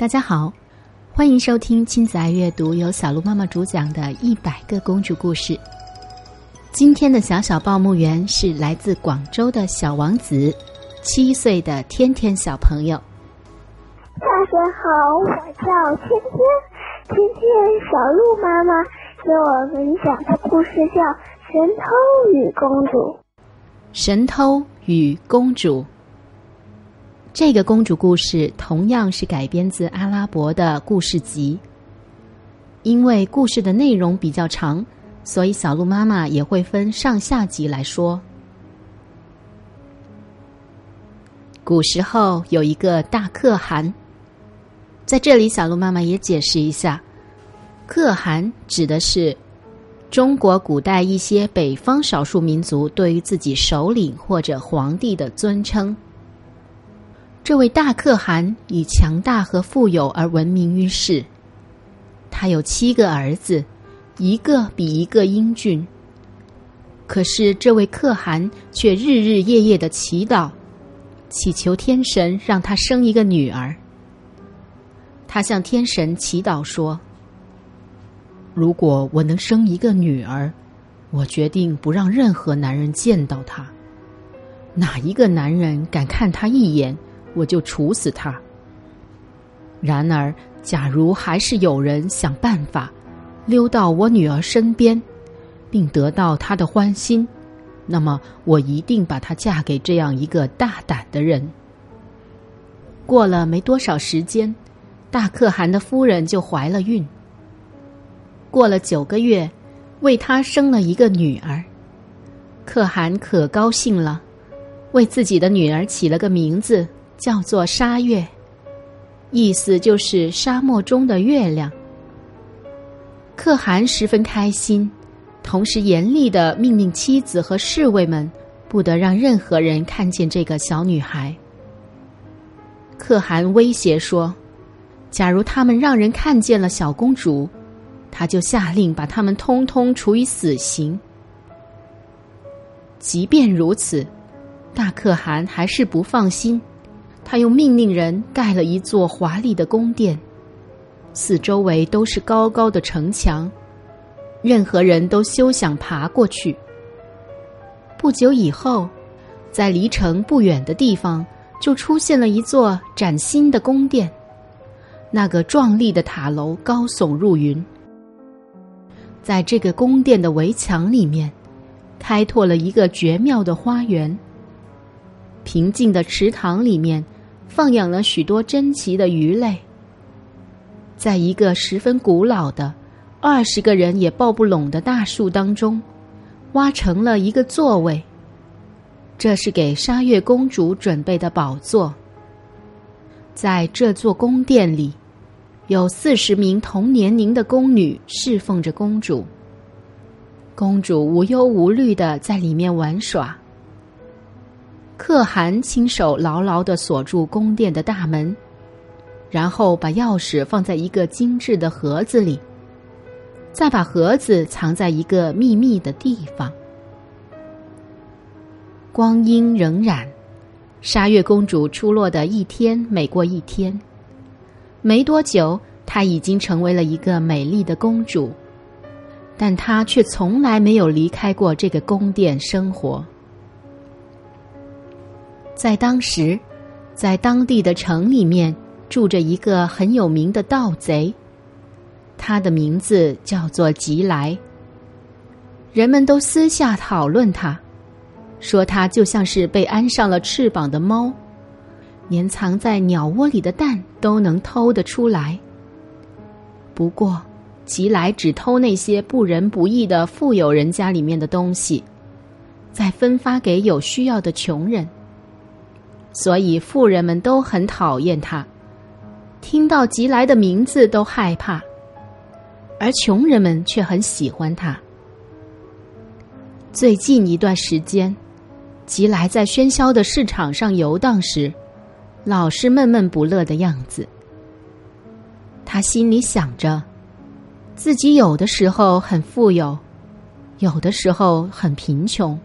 大家好，欢迎收听亲子爱阅读，由小鹿妈妈主讲的一百个公主故事。今天的小小报幕员是来自广州的小王子，七岁的天天小朋友。大家好，我叫天天。今天小鹿妈妈给我们讲的故事叫《神偷与公主》。神偷与公主。这个公主故事同样是改编自阿拉伯的故事集。因为故事的内容比较长，所以小鹿妈妈也会分上下集来说。古时候有一个大可汗，在这里小鹿妈妈也解释一下，可汗指的是中国古代一些北方少数民族对于自己首领或者皇帝的尊称。这位大可汗以强大和富有而闻名于世。他有七个儿子，一个比一个英俊。可是这位可汗却日日夜夜的祈祷，祈求天神让他生一个女儿。他向天神祈祷说：“如果我能生一个女儿，我决定不让任何男人见到她。哪一个男人敢看她一眼？”我就处死他。然而，假如还是有人想办法溜到我女儿身边，并得到她的欢心，那么我一定把她嫁给这样一个大胆的人。过了没多少时间，大可汗的夫人就怀了孕。过了九个月，为他生了一个女儿。可汗可高兴了，为自己的女儿起了个名字。叫做沙月，意思就是沙漠中的月亮。可汗十分开心，同时严厉的命令妻子和侍卫们不得让任何人看见这个小女孩。可汗威胁说：“假如他们让人看见了小公主，他就下令把他们通通处以死刑。”即便如此，大可汗还是不放心。他又命令人盖了一座华丽的宫殿，四周围都是高高的城墙，任何人都休想爬过去。不久以后，在离城不远的地方就出现了一座崭新的宫殿，那个壮丽的塔楼高耸入云，在这个宫殿的围墙里面，开拓了一个绝妙的花园。平静的池塘里面，放养了许多珍奇的鱼类。在一个十分古老的、二十个人也抱不拢的大树当中，挖成了一个座位。这是给沙月公主准备的宝座。在这座宫殿里，有四十名同年龄的宫女侍奉着公主。公主无忧无虑的在里面玩耍。可汗亲手牢牢的锁住宫殿的大门，然后把钥匙放在一个精致的盒子里，再把盒子藏在一个秘密的地方。光阴荏苒，沙月公主出落的一天美过一天。没多久，她已经成为了一个美丽的公主，但她却从来没有离开过这个宫殿生活。在当时，在当地的城里面住着一个很有名的盗贼，他的名字叫做吉来。人们都私下讨论他，说他就像是被安上了翅膀的猫，连藏在鸟窝里的蛋都能偷得出来。不过，吉来只偷那些不仁不义的富有人家里面的东西，再分发给有需要的穷人。所以富人们都很讨厌他，听到吉来的名字都害怕，而穷人们却很喜欢他。最近一段时间，吉来在喧嚣的市场上游荡时，老是闷闷不乐的样子。他心里想着，自己有的时候很富有，有的时候很贫穷。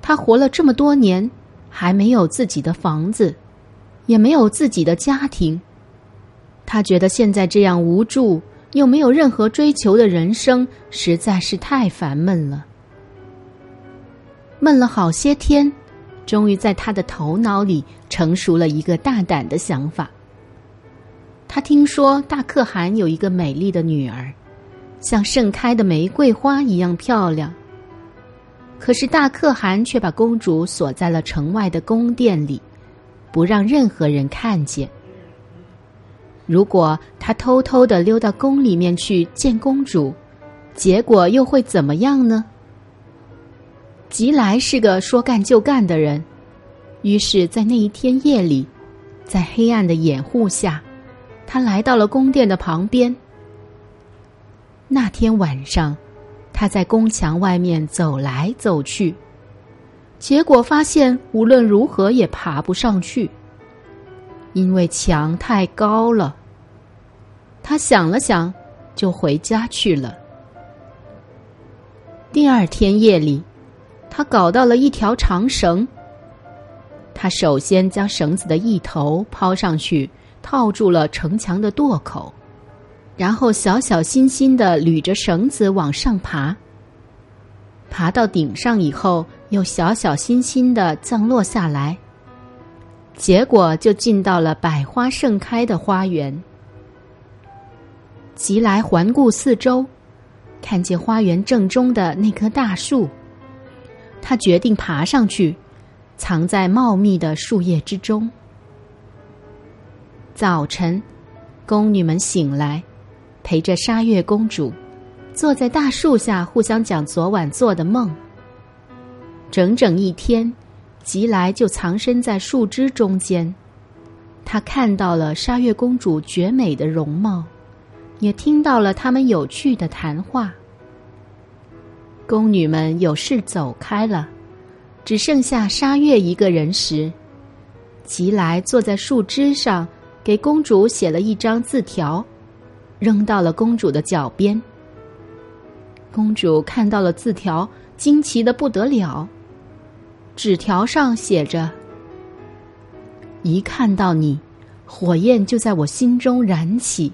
他活了这么多年。还没有自己的房子，也没有自己的家庭，他觉得现在这样无助又没有任何追求的人生实在是太烦闷了。闷了好些天，终于在他的头脑里成熟了一个大胆的想法。他听说大可汗有一个美丽的女儿，像盛开的玫瑰花一样漂亮。可是大可汗却把公主锁在了城外的宫殿里，不让任何人看见。如果他偷偷的溜到宫里面去见公主，结果又会怎么样呢？吉来是个说干就干的人，于是，在那一天夜里，在黑暗的掩护下，他来到了宫殿的旁边。那天晚上，他在宫墙外面走来走去，结果发现无论如何也爬不上去。因为墙太高了，他想了想，就回家去了。第二天夜里，他搞到了一条长绳。他首先将绳子的一头抛上去，套住了城墙的垛口，然后小小心心的捋着绳子往上爬。爬到顶上以后，又小小心心的降落下来。结果就进到了百花盛开的花园。吉来环顾四周，看见花园正中的那棵大树，他决定爬上去，藏在茂密的树叶之中。早晨，宫女们醒来，陪着沙月公主，坐在大树下互相讲昨晚做的梦。整整一天。吉来就藏身在树枝中间，他看到了沙月公主绝美的容貌，也听到了他们有趣的谈话。宫女们有事走开了，只剩下沙月一个人时，吉来坐在树枝上，给公主写了一张字条，扔到了公主的脚边。公主看到了字条，惊奇的不得了。纸条上写着：“一看到你，火焰就在我心中燃起。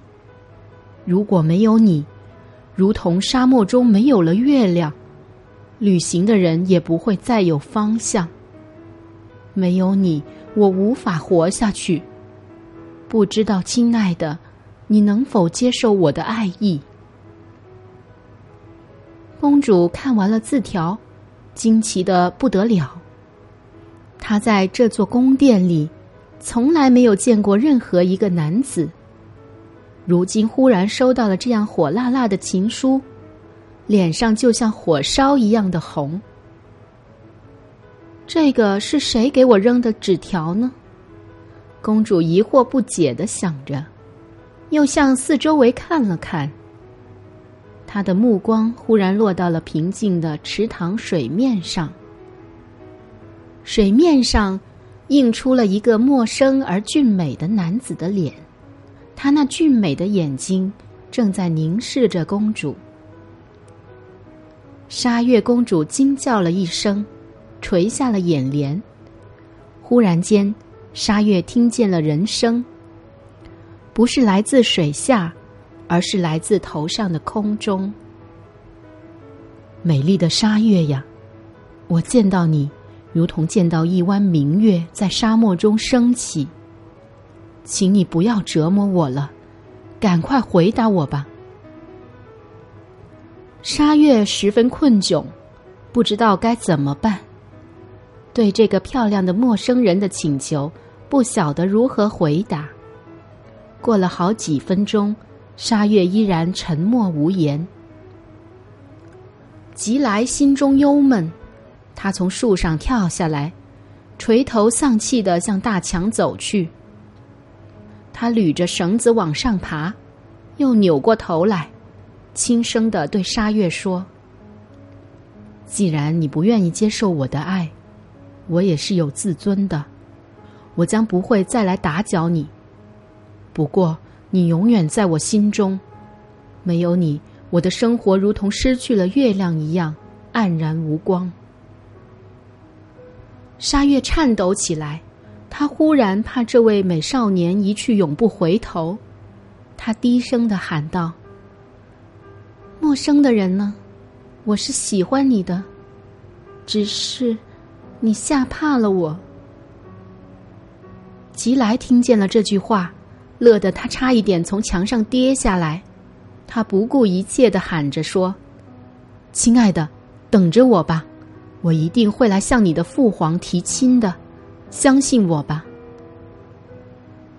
如果没有你，如同沙漠中没有了月亮，旅行的人也不会再有方向。没有你，我无法活下去。不知道，亲爱的，你能否接受我的爱意？”公主看完了字条，惊奇的不得了。她在这座宫殿里，从来没有见过任何一个男子。如今忽然收到了这样火辣辣的情书，脸上就像火烧一样的红。这个是谁给我扔的纸条呢？公主疑惑不解的想着，又向四周围看了看。他的目光忽然落到了平静的池塘水面上。水面上映出了一个陌生而俊美的男子的脸，他那俊美的眼睛正在凝视着公主。沙月公主惊叫了一声，垂下了眼帘。忽然间，沙月听见了人声，不是来自水下，而是来自头上的空中。美丽的沙月呀，我见到你。如同见到一弯明月在沙漠中升起，请你不要折磨我了，赶快回答我吧。沙月十分困窘，不知道该怎么办，对这个漂亮的陌生人的请求，不晓得如何回答。过了好几分钟，沙月依然沉默无言。吉来心中忧闷。他从树上跳下来，垂头丧气的向大墙走去。他捋着绳子往上爬，又扭过头来，轻声的对沙月说：“既然你不愿意接受我的爱，我也是有自尊的，我将不会再来打搅你。不过，你永远在我心中，没有你，我的生活如同失去了月亮一样黯然无光。”沙月颤抖起来，他忽然怕这位美少年一去永不回头，他低声的喊道：“陌生的人呢？我是喜欢你的，只是你吓怕了我。”吉来听见了这句话，乐得他差一点从墙上跌下来。他不顾一切的喊着说：“亲爱的，等着我吧，我一定会来向你的父皇提亲的，相信我吧。”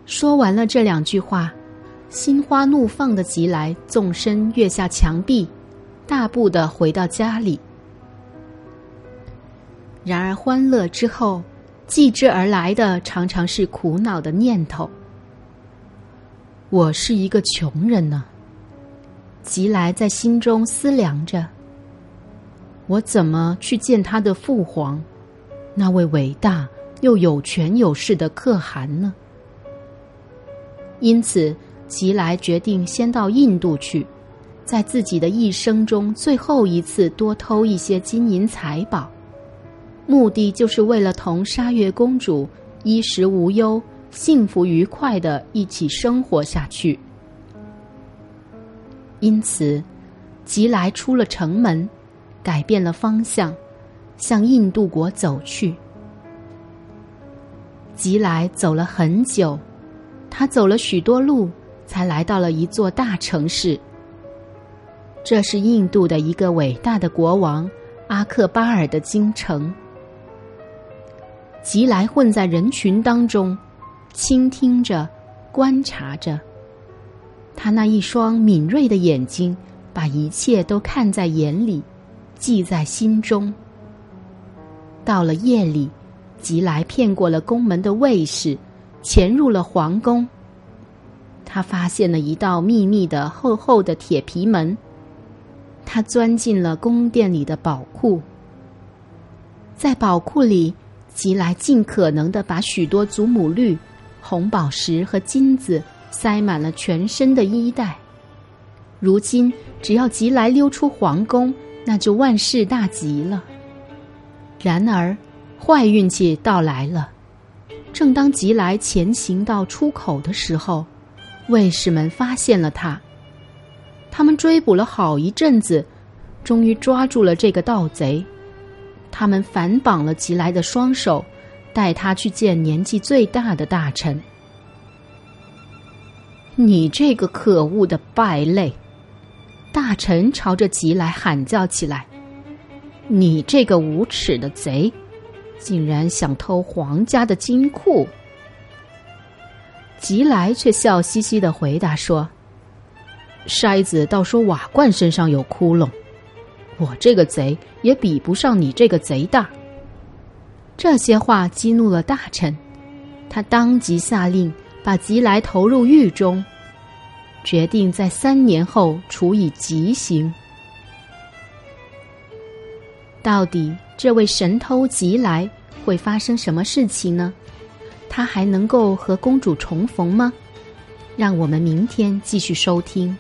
说完了这两句话，心花怒放的吉来纵身跃下墙壁，大步的回到家里。然而欢乐之后。继之而来的常常是苦恼的念头。我是一个穷人呢。吉来在心中思量着：我怎么去见他的父皇，那位伟大又有权有势的可汗呢？因此，吉来决定先到印度去，在自己的一生中最后一次多偷一些金银财宝。目的就是为了同沙月公主衣食无忧、幸福愉快的一起生活下去。因此，吉来出了城门，改变了方向，向印度国走去。吉来走了很久，他走了许多路，才来到了一座大城市。这是印度的一个伟大的国王阿克巴尔的京城。吉来混在人群当中，倾听着，观察着。他那一双敏锐的眼睛，把一切都看在眼里，记在心中。到了夜里，吉来骗过了宫门的卫士，潜入了皇宫。他发现了一道密密的、厚厚的铁皮门。他钻进了宫殿里的宝库，在宝库里。吉来尽可能的把许多祖母绿、红宝石和金子塞满了全身的衣袋。如今，只要吉来溜出皇宫，那就万事大吉了。然而，坏运气到来了。正当吉来前行到出口的时候，卫士们发现了他。他们追捕了好一阵子，终于抓住了这个盗贼。他们反绑了吉来的双手，带他去见年纪最大的大臣。你这个可恶的败类！大臣朝着吉来喊叫起来：“你这个无耻的贼，竟然想偷皇家的金库！”吉来却笑嘻嘻的回答说：“筛子倒说瓦罐身上有窟窿。”我这个贼也比不上你这个贼大。这些话激怒了大臣，他当即下令把吉来投入狱中，决定在三年后处以极刑。到底这位神偷吉来会发生什么事情呢？他还能够和公主重逢吗？让我们明天继续收听。